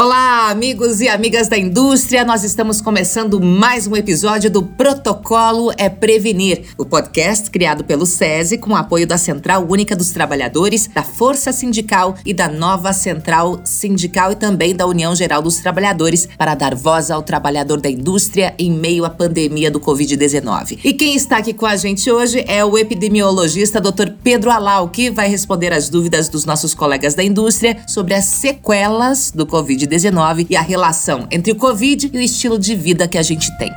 Olá, amigos e amigas da indústria. Nós estamos começando mais um episódio do Protocolo é Prevenir, o podcast criado pelo SESI com apoio da Central Única dos Trabalhadores, da Força Sindical e da nova Central Sindical e também da União Geral dos Trabalhadores para dar voz ao trabalhador da indústria em meio à pandemia do Covid-19. E quem está aqui com a gente hoje é o epidemiologista Dr. Pedro Alau, que vai responder as dúvidas dos nossos colegas da indústria sobre as sequelas do Covid-19 Covid-19 e a relação entre o Covid e o estilo de vida que a gente tem.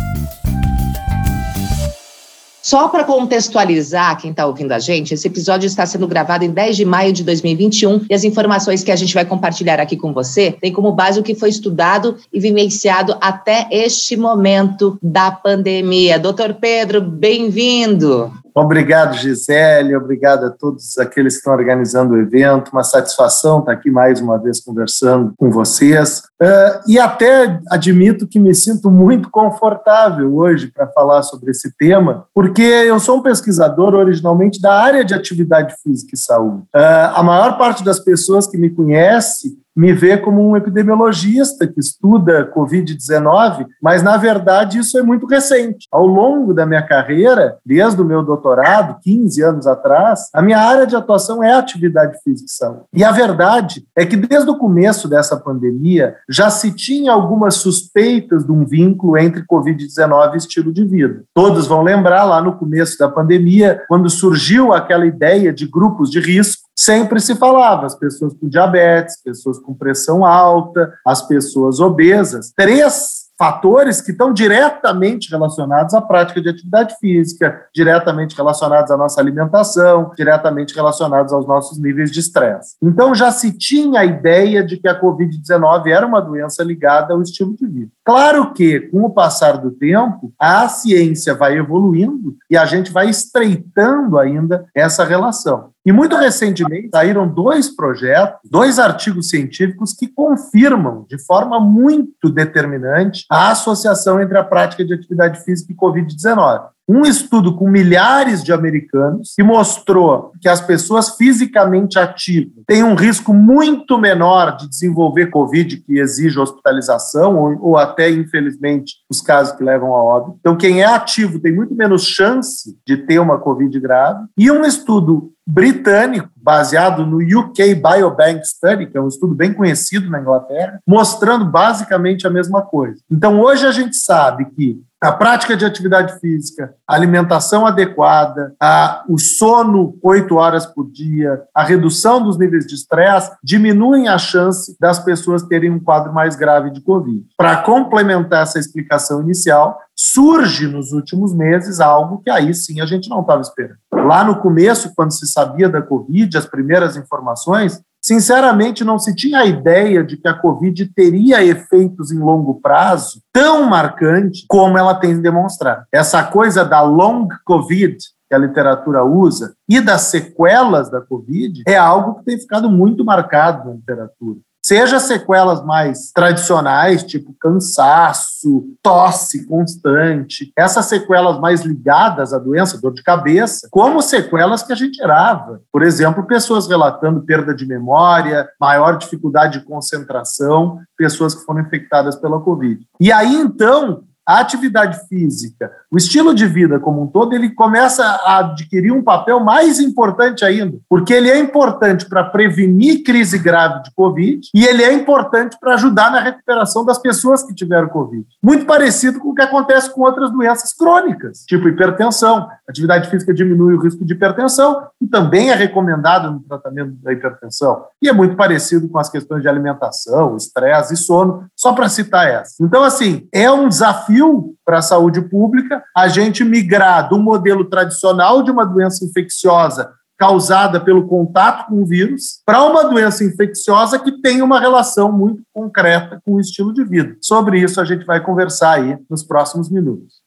Só para contextualizar quem está ouvindo a gente, esse episódio está sendo gravado em 10 de maio de 2021 e as informações que a gente vai compartilhar aqui com você têm como base o que foi estudado e vivenciado até este momento da pandemia. Doutor Pedro, bem-vindo. Obrigado, Gisele, obrigado a todos aqueles que estão organizando o evento. Uma satisfação estar aqui mais uma vez conversando com vocês. Uh, e até admito que me sinto muito confortável hoje para falar sobre esse tema, porque eu sou um pesquisador originalmente da área de atividade física e saúde. Uh, a maior parte das pessoas que me conhece me vê como um epidemiologista que estuda Covid-19, mas na verdade isso é muito recente. Ao longo da minha carreira, desde o meu doutorado, 15 anos atrás, a minha área de atuação é atividade física e. E a verdade é que desde o começo dessa pandemia já se tinha algumas suspeitas de um vínculo entre Covid-19 e estilo de vida. Todos vão lembrar lá no começo da pandemia, quando surgiu aquela ideia de grupos de risco sempre se falava as pessoas com diabetes, pessoas com pressão alta, as pessoas obesas. Três fatores que estão diretamente relacionados à prática de atividade física, diretamente relacionados à nossa alimentação, diretamente relacionados aos nossos níveis de estresse. Então já se tinha a ideia de que a COVID-19 era uma doença ligada ao estilo de vida. Claro que, com o passar do tempo, a ciência vai evoluindo e a gente vai estreitando ainda essa relação. E muito recentemente saíram dois projetos, dois artigos científicos que confirmam de forma muito determinante a associação entre a prática de atividade física e Covid-19 um estudo com milhares de americanos que mostrou que as pessoas fisicamente ativas têm um risco muito menor de desenvolver Covid, que exige hospitalização, ou, ou até, infelizmente, os casos que levam a óbito. Então, quem é ativo tem muito menos chance de ter uma Covid grave. E um estudo britânico, baseado no UK Biobank Study, que é um estudo bem conhecido na Inglaterra, mostrando basicamente a mesma coisa. Então, hoje a gente sabe que a prática de atividade física, a alimentação adequada, a, o sono oito horas por dia, a redução dos níveis de estresse diminuem a chance das pessoas terem um quadro mais grave de Covid. Para complementar essa explicação inicial, surge nos últimos meses algo que aí sim a gente não estava esperando. Lá no começo, quando se sabia da Covid, as primeiras informações, Sinceramente, não se tinha a ideia de que a Covid teria efeitos em longo prazo tão marcantes como ela tem demonstrado. Essa coisa da long Covid, que a literatura usa, e das sequelas da Covid, é algo que tem ficado muito marcado na literatura seja sequelas mais tradicionais, tipo cansaço, tosse constante, essas sequelas mais ligadas à doença, dor de cabeça, como sequelas que a gente gerava. Por exemplo, pessoas relatando perda de memória, maior dificuldade de concentração, pessoas que foram infectadas pela Covid. E aí, então, a atividade física, o estilo de vida como um todo, ele começa a adquirir um papel mais importante ainda, porque ele é importante para prevenir crise grave de Covid e ele é importante para ajudar na recuperação das pessoas que tiveram Covid. Muito parecido com o que acontece com outras doenças crônicas, tipo hipertensão. A atividade física diminui o risco de hipertensão e também é recomendado no tratamento da hipertensão. E é muito parecido com as questões de alimentação, estresse e sono, só para citar essa. Então, assim, é um desafio desafio para a saúde pública a gente migrar do modelo tradicional de uma doença infecciosa causada pelo contato com o vírus para uma doença infecciosa que tem uma relação muito concreta com o estilo de vida. Sobre isso a gente vai conversar aí nos próximos minutos.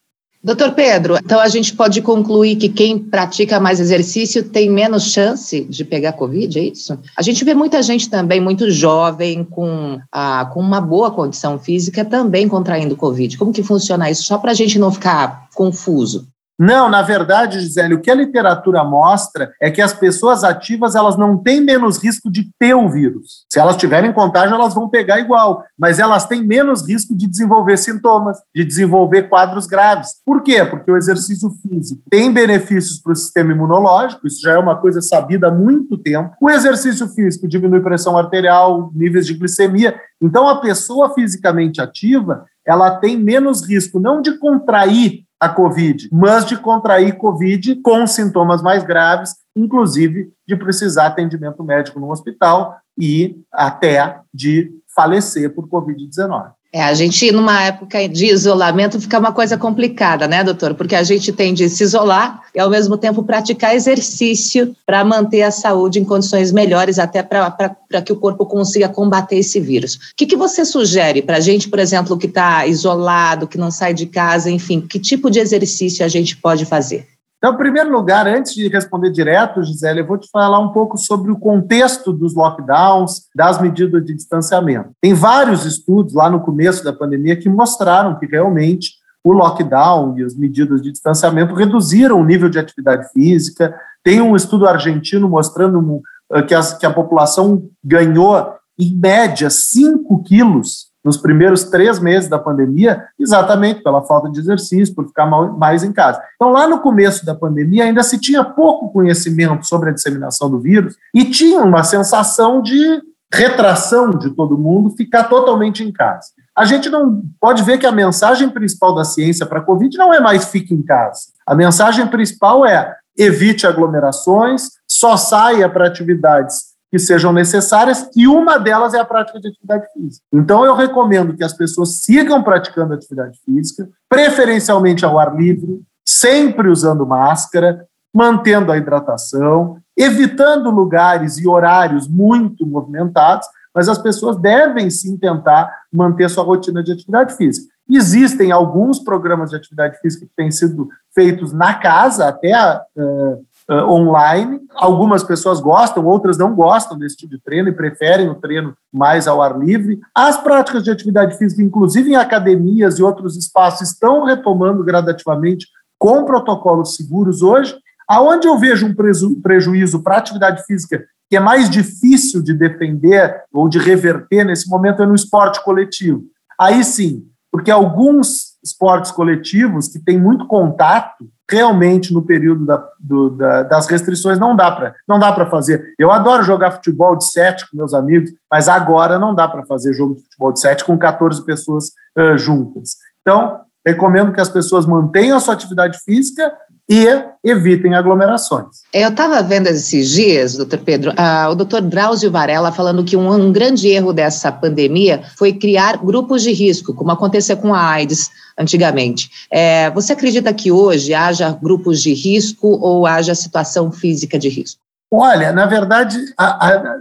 Doutor Pedro, então a gente pode concluir que quem pratica mais exercício tem menos chance de pegar Covid, é isso? A gente vê muita gente também muito jovem, com, ah, com uma boa condição física, também contraindo Covid. Como que funciona isso? Só para a gente não ficar confuso. Não, na verdade, Gisele, o que a literatura mostra é que as pessoas ativas elas não têm menos risco de ter o vírus. Se elas tiverem contágio, elas vão pegar igual, mas elas têm menos risco de desenvolver sintomas, de desenvolver quadros graves. Por quê? Porque o exercício físico tem benefícios para o sistema imunológico, isso já é uma coisa sabida há muito tempo. O exercício físico diminui pressão arterial, níveis de glicemia. Então, a pessoa fisicamente ativa, ela tem menos risco não de contrair a Covid, mas de contrair Covid com sintomas mais graves, inclusive de precisar atendimento médico no hospital e até de falecer por Covid-19. É, a gente, numa época de isolamento, fica uma coisa complicada, né, doutor? Porque a gente tem de se isolar e, ao mesmo tempo, praticar exercício para manter a saúde em condições melhores, até para que o corpo consiga combater esse vírus. O que, que você sugere para a gente, por exemplo, que está isolado, que não sai de casa, enfim, que tipo de exercício a gente pode fazer? Então, em primeiro lugar, antes de responder direto, Gisele, eu vou te falar um pouco sobre o contexto dos lockdowns, das medidas de distanciamento. Tem vários estudos lá no começo da pandemia que mostraram que realmente o lockdown e as medidas de distanciamento reduziram o nível de atividade física. Tem um estudo argentino mostrando eh, que, a população ganhou, em média, 5 quilos nos primeiros três meses da pandemia, exatamente pela falta de exercício, por ficar mais em casa. Então, lá no começo da pandemia, ainda se tinha pouco conhecimento sobre a disseminação do vírus e tinha uma sensação de retração de todo mundo ficar totalmente em casa. A gente não pode ver que a mensagem principal da ciência para a Covid não é mais fique em casa. A mensagem principal é evite aglomerações, só saia para atividades que sejam necessárias, e uma delas é a prática de atividade física. Então, eu recomendo que as pessoas sigam praticando atividade física, preferencialmente ao ar livre, sempre usando máscara, mantendo a hidratação, evitando lugares e horários muito movimentados, mas as pessoas devem sim tentar manter sua rotina de atividade física. Existem alguns programas de atividade física que têm sido feitos na casa, até uh, uh, online. Algumas pessoas gostam, outras não gostam desse tipo de treino e preferem o treino mais ao ar livre. As práticas de atividade física, inclusive em academias e outros espaços, estão retomando gradativamente com protocolos seguros hoje. Aonde eu vejo um prejuízo para a atividade física que é mais difícil de defender ou de reverter nesse momento é no esporte coletivo. Aí sim, porque alguns esportes coletivos que têm muito contato, realmente no período da, do, da, das restrições não dá para não dá para fazer. Eu adoro jogar futebol de sete com meus amigos, mas agora não dá para fazer jogo de futebol de sete com 14 pessoas uh, juntas. Então, recomendo que as pessoas mantenham a sua atividade física e evitem aglomerações. Eu estava vendo esses dias, doutor Pedro, uh, o doutor Drauzio Varela falando que um, um, grande erro dessa pandemia foi criar grupos de risco, como acontecia com a AIDS antigamente. É, você acredita que hoje haja grupos de risco ou haja situação física de risco? Olha, na verdade, a, a,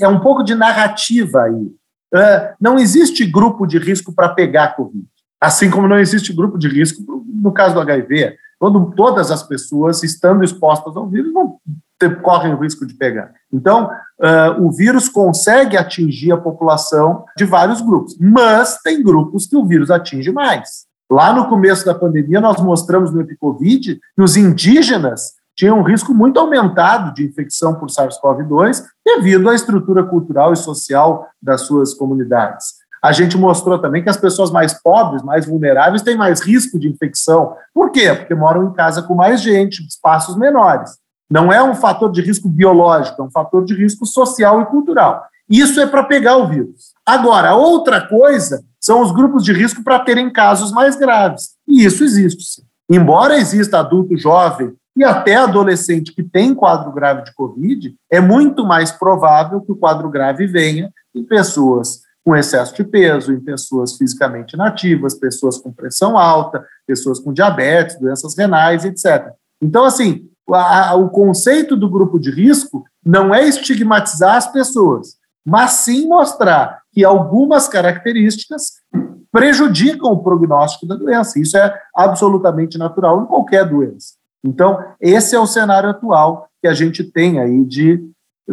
é um pouco de narrativa aí. Uh, não existe grupo de risco para pegar Covid, assim como não existe grupo de risco no caso do HIV Todo, todas as pessoas, estando expostas ao vírus, não correm o risco de pegar. Então, uh, o vírus consegue atingir a população de vários grupos, mas tem grupos que o vírus atinge mais. Lá no começo da pandemia, nós mostramos no Epicovid que os indígenas tinham um risco muito aumentado de infecção por SARS-CoV-2 devido à estrutura cultural e social das suas comunidades. A gente mostrou também que as pessoas mais pobres, mais vulneráveis, têm mais risco de infecção. Por quê? Porque moram em casa com mais gente, espaços menores. Não é um fator de risco biológico, é um fator de risco social e cultural. Isso é para pegar o vírus. Agora, outra coisa são os grupos de risco para terem casos mais graves. E isso existe. Sim. Embora exista adulto jovem e até adolescente que tem quadro grave de Covid, é muito mais provável que o quadro grave venha em pessoas com excesso de peso, em pessoas fisicamente inativas, pessoas com pressão alta, pessoas com diabetes, doenças renais, etc. Então, assim, a, a, o conceito do grupo de risco não é estigmatizar as pessoas, mas sim mostrar que algumas características prejudicam o prognóstico da doença. Isso é absolutamente natural em qualquer doença. Então, esse é o cenário atual que a gente tem aí de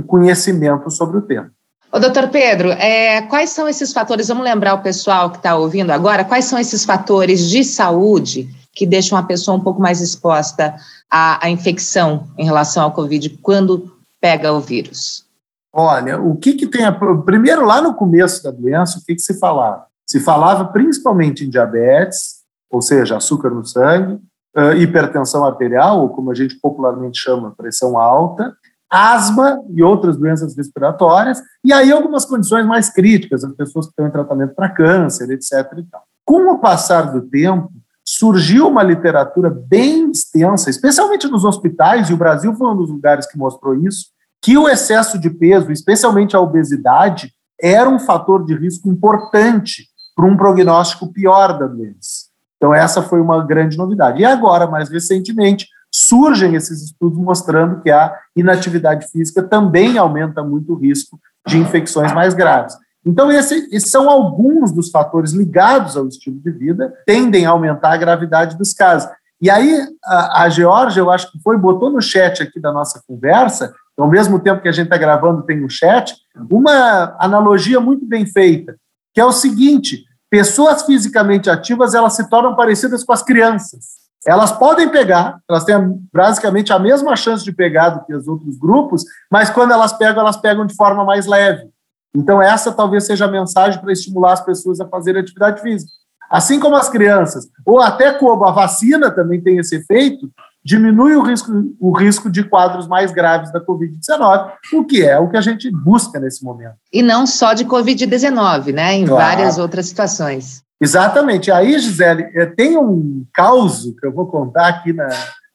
conhecimento sobre o tema. Ô, doutor Pedro, é, quais são esses fatores? Vamos lembrar o pessoal que está ouvindo agora, quais são esses fatores de saúde que deixam a pessoa um pouco mais exposta à, à infecção em relação ao Covid quando pega o vírus? Olha, o que, que tem. A, primeiro, lá no começo da doença, o que, que se falava? Se falava principalmente em diabetes, ou seja, açúcar no sangue, uh, hipertensão arterial, ou como a gente popularmente chama, pressão alta, asma e outras doenças respiratórias, e aí algumas condições mais críticas, as pessoas que estão em tratamento para câncer, etc. Com o passar do tempo, surgiu uma literatura bem extensa, especialmente nos hospitais, e o Brasil foi um dos lugares que mostrou isso, que o excesso de peso, especialmente a obesidade, era um fator de risco importante para um prognóstico pior da doença. Então, essa foi uma grande novidade. E agora, mais recentemente, surgem esses estudos mostrando que a inatividade física também aumenta muito o risco de infecções mais graves. Então, esse, esses são alguns dos fatores ligados ao estilo de vida, tendem a aumentar a gravidade dos casos. E aí, a, a Georgia, eu acho que foi, botou no chat aqui da nossa conversa, ao mesmo tempo que a gente está gravando, tem um chat, uma analogia muito bem feita, que é o seguinte: pessoas fisicamente ativas elas se tornam parecidas com as crianças. Elas podem pegar, elas têm basicamente a mesma chance de pegar do que os outros grupos, mas quando elas pegam, elas pegam de forma mais leve. Então, essa talvez seja a mensagem para estimular as pessoas a fazerem atividade física. Assim como as crianças, ou até como a vacina também tem esse efeito, diminui o risco, o risco de quadros mais graves da Covid-19, o que é o que a gente busca nesse momento. E não só de Covid-19, né? Em claro. várias outras situações. Exatamente. Aí, Gisele, eh, tem um caos que eu vou contar aqui na,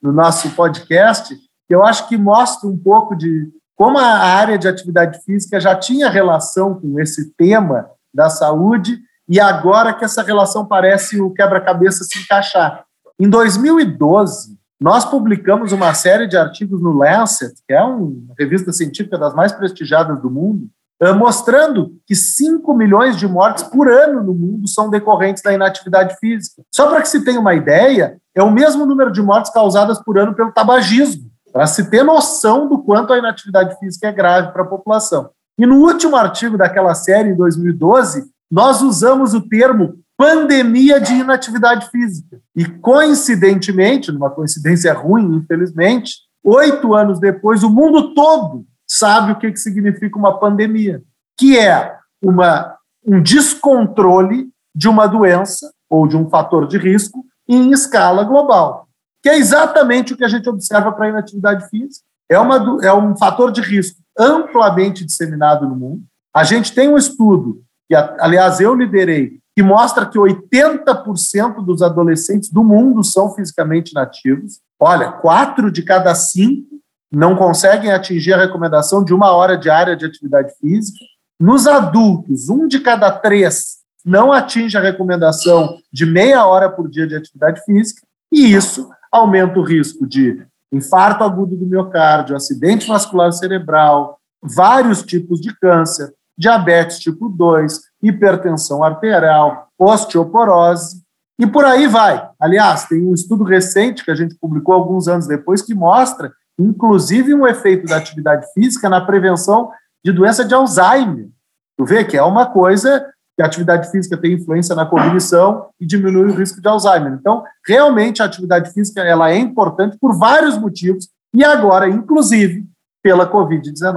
no nosso podcast, que eu acho que mostra um pouco de como a área de atividade física já tinha relação com esse tema da saúde e agora que essa relação parece o quebra-cabeça se encaixar. Em 2012, nós publicamos uma série de artigos no Lancet, que é uma revista científica das mais prestigiadas do mundo, mostrando que 5 milhões de mortes por ano no mundo são decorrentes da inatividade física. Só para que se tenha uma ideia, é o mesmo número de mortes causadas por ano pelo tabagismo, para se ter noção do quanto a inatividade física é grave para a população. E no último artigo daquela série, em 2012, nós usamos o termo pandemia de inatividade física. E, coincidentemente, numa coincidência ruim, infelizmente, oito anos depois, o mundo todo sabe o que, que significa uma pandemia, que é uma, um descontrole de uma doença ou de um fator de risco em escala global, que é exatamente o que a gente observa para a inatividade física. É, uma, é um fator de risco amplamente disseminado no mundo. A gente tem um estudo, que, aliás, eu liderei, que mostra que 80% dos adolescentes do mundo são fisicamente nativos. Olha, quatro de cada cinco não conseguem atingir a recomendação de uma hora diária de atividade física. Nos adultos, um de cada três não atinge a recomendação de meia hora por dia de atividade física, e isso aumenta o risco de infarto agudo do miocárdio, acidente vascular cerebral, vários tipos de câncer, diabetes tipo 2, hipertensão arterial, osteoporose e por aí vai. Aliás, tem um estudo recente que a gente publicou alguns anos depois que mostra, inclusive, um efeito da atividade física na prevenção de doença de Alzheimer. Tu vê que é uma coisa que a atividade física tem influência na cognição e diminui o risco de Alzheimer. Então, realmente, a atividade física ela é importante por vários motivos e agora, inclusive, pela Covid-19.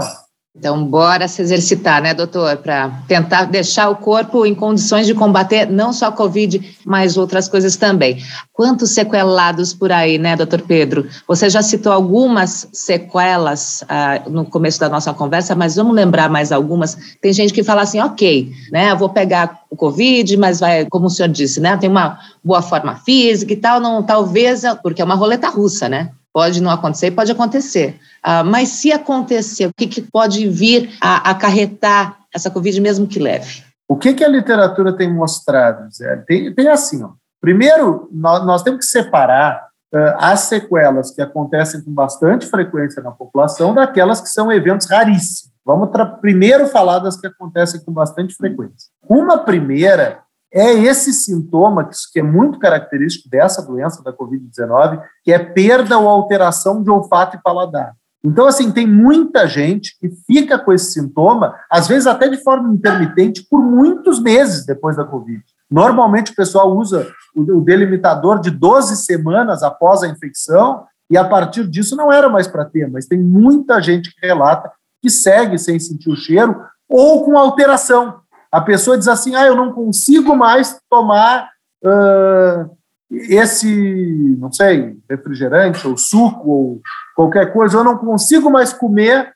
Então, bora se exercitar, né, doutor, para tentar deixar o corpo em condições de combater não só a Covid, mas outras coisas também. Quantos sequelados por aí, né, doutor Pedro? Você já citou algumas sequelas ah, no começo da nossa conversa, mas vamos lembrar mais algumas. Tem gente que fala assim, ok, né, eu vou pegar o Covid, mas vai, como o senhor disse, né, tem uma boa forma física e tal, não, talvez, porque é uma roleta russa, né? Pode não acontecer, pode acontecer. Uh, mas se acontecer, o que, que pode vir a acarretar essa Covid, mesmo que leve? O que, que a literatura tem mostrado, Zé? Tem, tem assim, ó. primeiro, nós, nós temos que separar uh, as sequelas que acontecem com bastante frequência na população daquelas que são eventos raríssimos. Vamos primeiro falar das que acontecem com bastante frequência. Uma primeira é esse sintoma que é muito característico dessa doença da Covid-19, que é perda ou alteração de olfato e paladar. Então, assim, tem muita gente que fica com esse sintoma, às vezes até de forma intermitente, por muitos meses depois da Covid. Normalmente o pessoal usa o delimitador de 12 semanas após a infecção, e a partir disso não era mais para ter, mas tem muita gente que relata que segue sem sentir o cheiro ou com alteração. A pessoa diz assim: ah, eu não consigo mais tomar uh, esse, não sei, refrigerante ou suco ou qualquer coisa, eu não consigo mais comer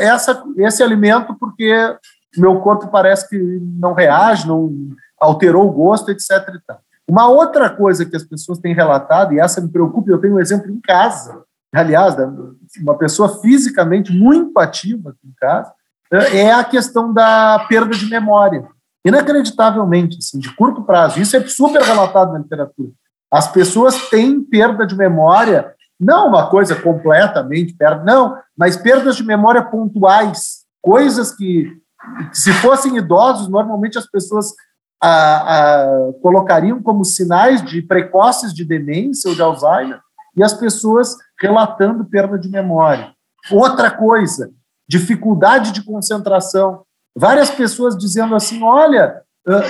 essa, esse alimento porque meu corpo parece que não reage, não alterou o gosto, etc. Uma outra coisa que as pessoas têm relatado, e essa me preocupa, eu tenho um exemplo em casa, aliás, uma pessoa fisicamente muito ativa aqui em casa, é a questão da perda de memória. Inacreditavelmente, assim, de curto prazo. Isso é super relatado na literatura. As pessoas têm perda de memória, não uma coisa completamente perda, não, mas perdas de memória pontuais, coisas que, se fossem idosos, normalmente as pessoas a, a, colocariam como sinais de precoces de demência ou de Alzheimer, e as pessoas relatando perda de memória. Outra coisa, dificuldade de concentração. Várias pessoas dizendo assim: olha,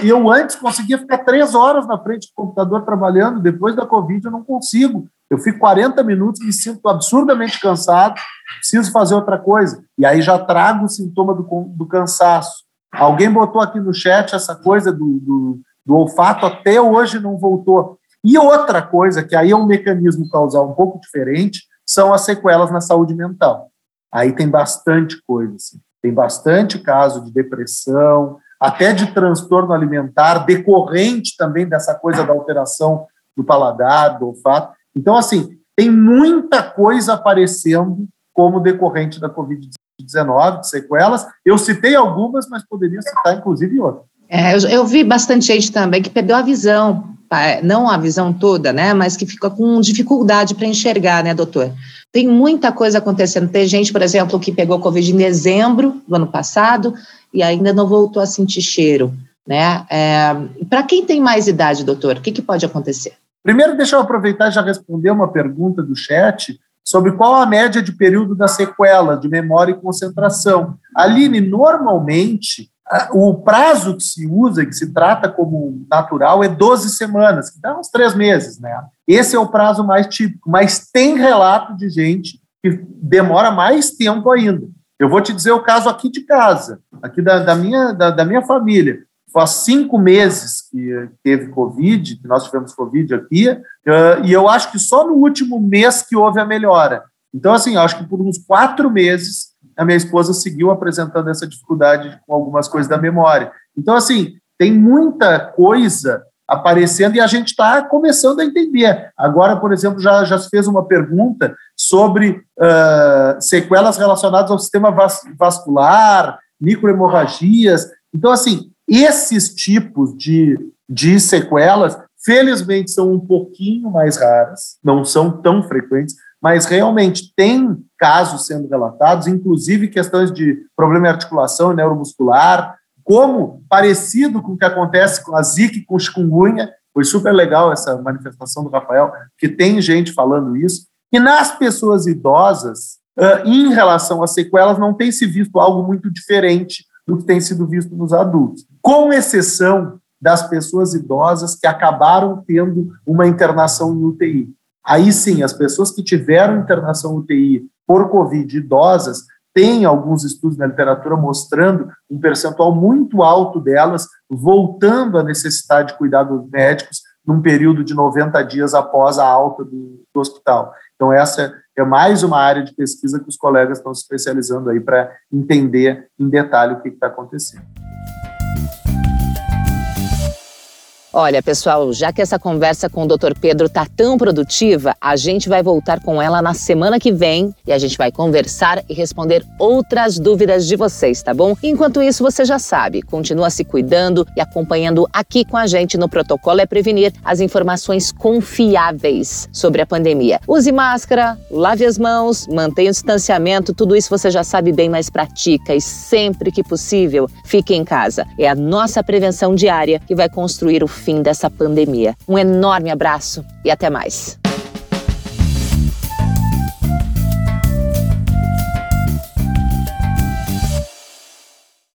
eu antes conseguia ficar três horas na frente do computador trabalhando, depois da Covid eu não consigo. Eu fico 40 minutos, me sinto absurdamente cansado, preciso fazer outra coisa. E aí já trago o sintoma do, do cansaço. Alguém botou aqui no chat essa coisa do, do, do olfato, até hoje não voltou. E outra coisa, que aí é um mecanismo causal um pouco diferente, são as sequelas na saúde mental. Aí tem bastante coisa, assim. tem bastante caso de depressão, até de transtorno alimentar, decorrente também dessa coisa da alteração do paladar, do olfato. Então, assim, tem muita coisa aparecendo como decorrente da Covid-19, de sequelas. Eu citei algumas, mas poderia citar, inclusive, outras. É, eu, eu, vi bastante gente também que perdeu a visão, não a visão toda, né, mas que fica com dificuldade para enxergar, né, doutor? Tem muita coisa acontecendo. Tem gente, por exemplo, que pegou Covid em dezembro do ano passado e ainda não voltou a sentir cheiro. Né? É, Para quem tem mais idade, doutor, o que, que pode acontecer? Primeiro, deixa eu aproveitar e já responder uma pergunta do chat sobre qual a média de período da sequela de memória e concentração. Aline, normalmente, o prazo que se usa, que se trata como natural, é 12 semanas, que dá uns três meses, né? Esse é o prazo mais típico, mas tem relato de gente que demora mais tempo ainda. Eu vou te dizer o caso aqui de casa, aqui da, da minha, da, da, minha família. Faz cinco meses que teve Covid, que nós tivemos Covid aqui, e eu acho que só no último mês que houve a melhora. Então, assim, acho que por uns quatro meses a minha esposa seguiu apresentando essa dificuldade com algumas coisas da memória. Então, assim, tem muita coisa aparecendo e a gente está começando a entender. Agora, por exemplo, já, já se fez uma pergunta sobre uh, sequelas relacionadas ao sistema vas vascular, microhemorragias. Então, assim, esses tipos de, de sequelas, felizmente, são um pouquinho mais raras, não são tão frequentes, mas realmente tem casos sendo relatados, inclusive questões de problema de articulação neuromuscular, como parecido com o que acontece com a Zika com chikungunya, foi super legal essa manifestação do Rafael, que tem gente falando isso. E nas pessoas idosas, em relação às sequelas, não tem se visto algo muito diferente do que tem sido visto nos adultos, com exceção das pessoas idosas que acabaram tendo uma internação em UTI. Aí sim, as pessoas que tiveram internação UTI por Covid idosas tem alguns estudos na literatura mostrando um percentual muito alto delas voltando à necessidade de cuidados médicos num período de 90 dias após a alta do, do hospital. Então, essa é mais uma área de pesquisa que os colegas estão se especializando aí para entender em detalhe o que está acontecendo. Olha, pessoal, já que essa conversa com o Dr. Pedro tá tão produtiva, a gente vai voltar com ela na semana que vem e a gente vai conversar e responder outras dúvidas de vocês, tá bom? Enquanto isso, você já sabe, continua se cuidando e acompanhando aqui com a gente no Protocolo é Prevenir as informações confiáveis sobre a pandemia. Use máscara, lave as mãos, mantenha o distanciamento, tudo isso você já sabe bem, mas pratica e sempre que possível, fique em casa. É a nossa prevenção diária que vai construir o fim dessa pandemia. Um enorme abraço e até mais.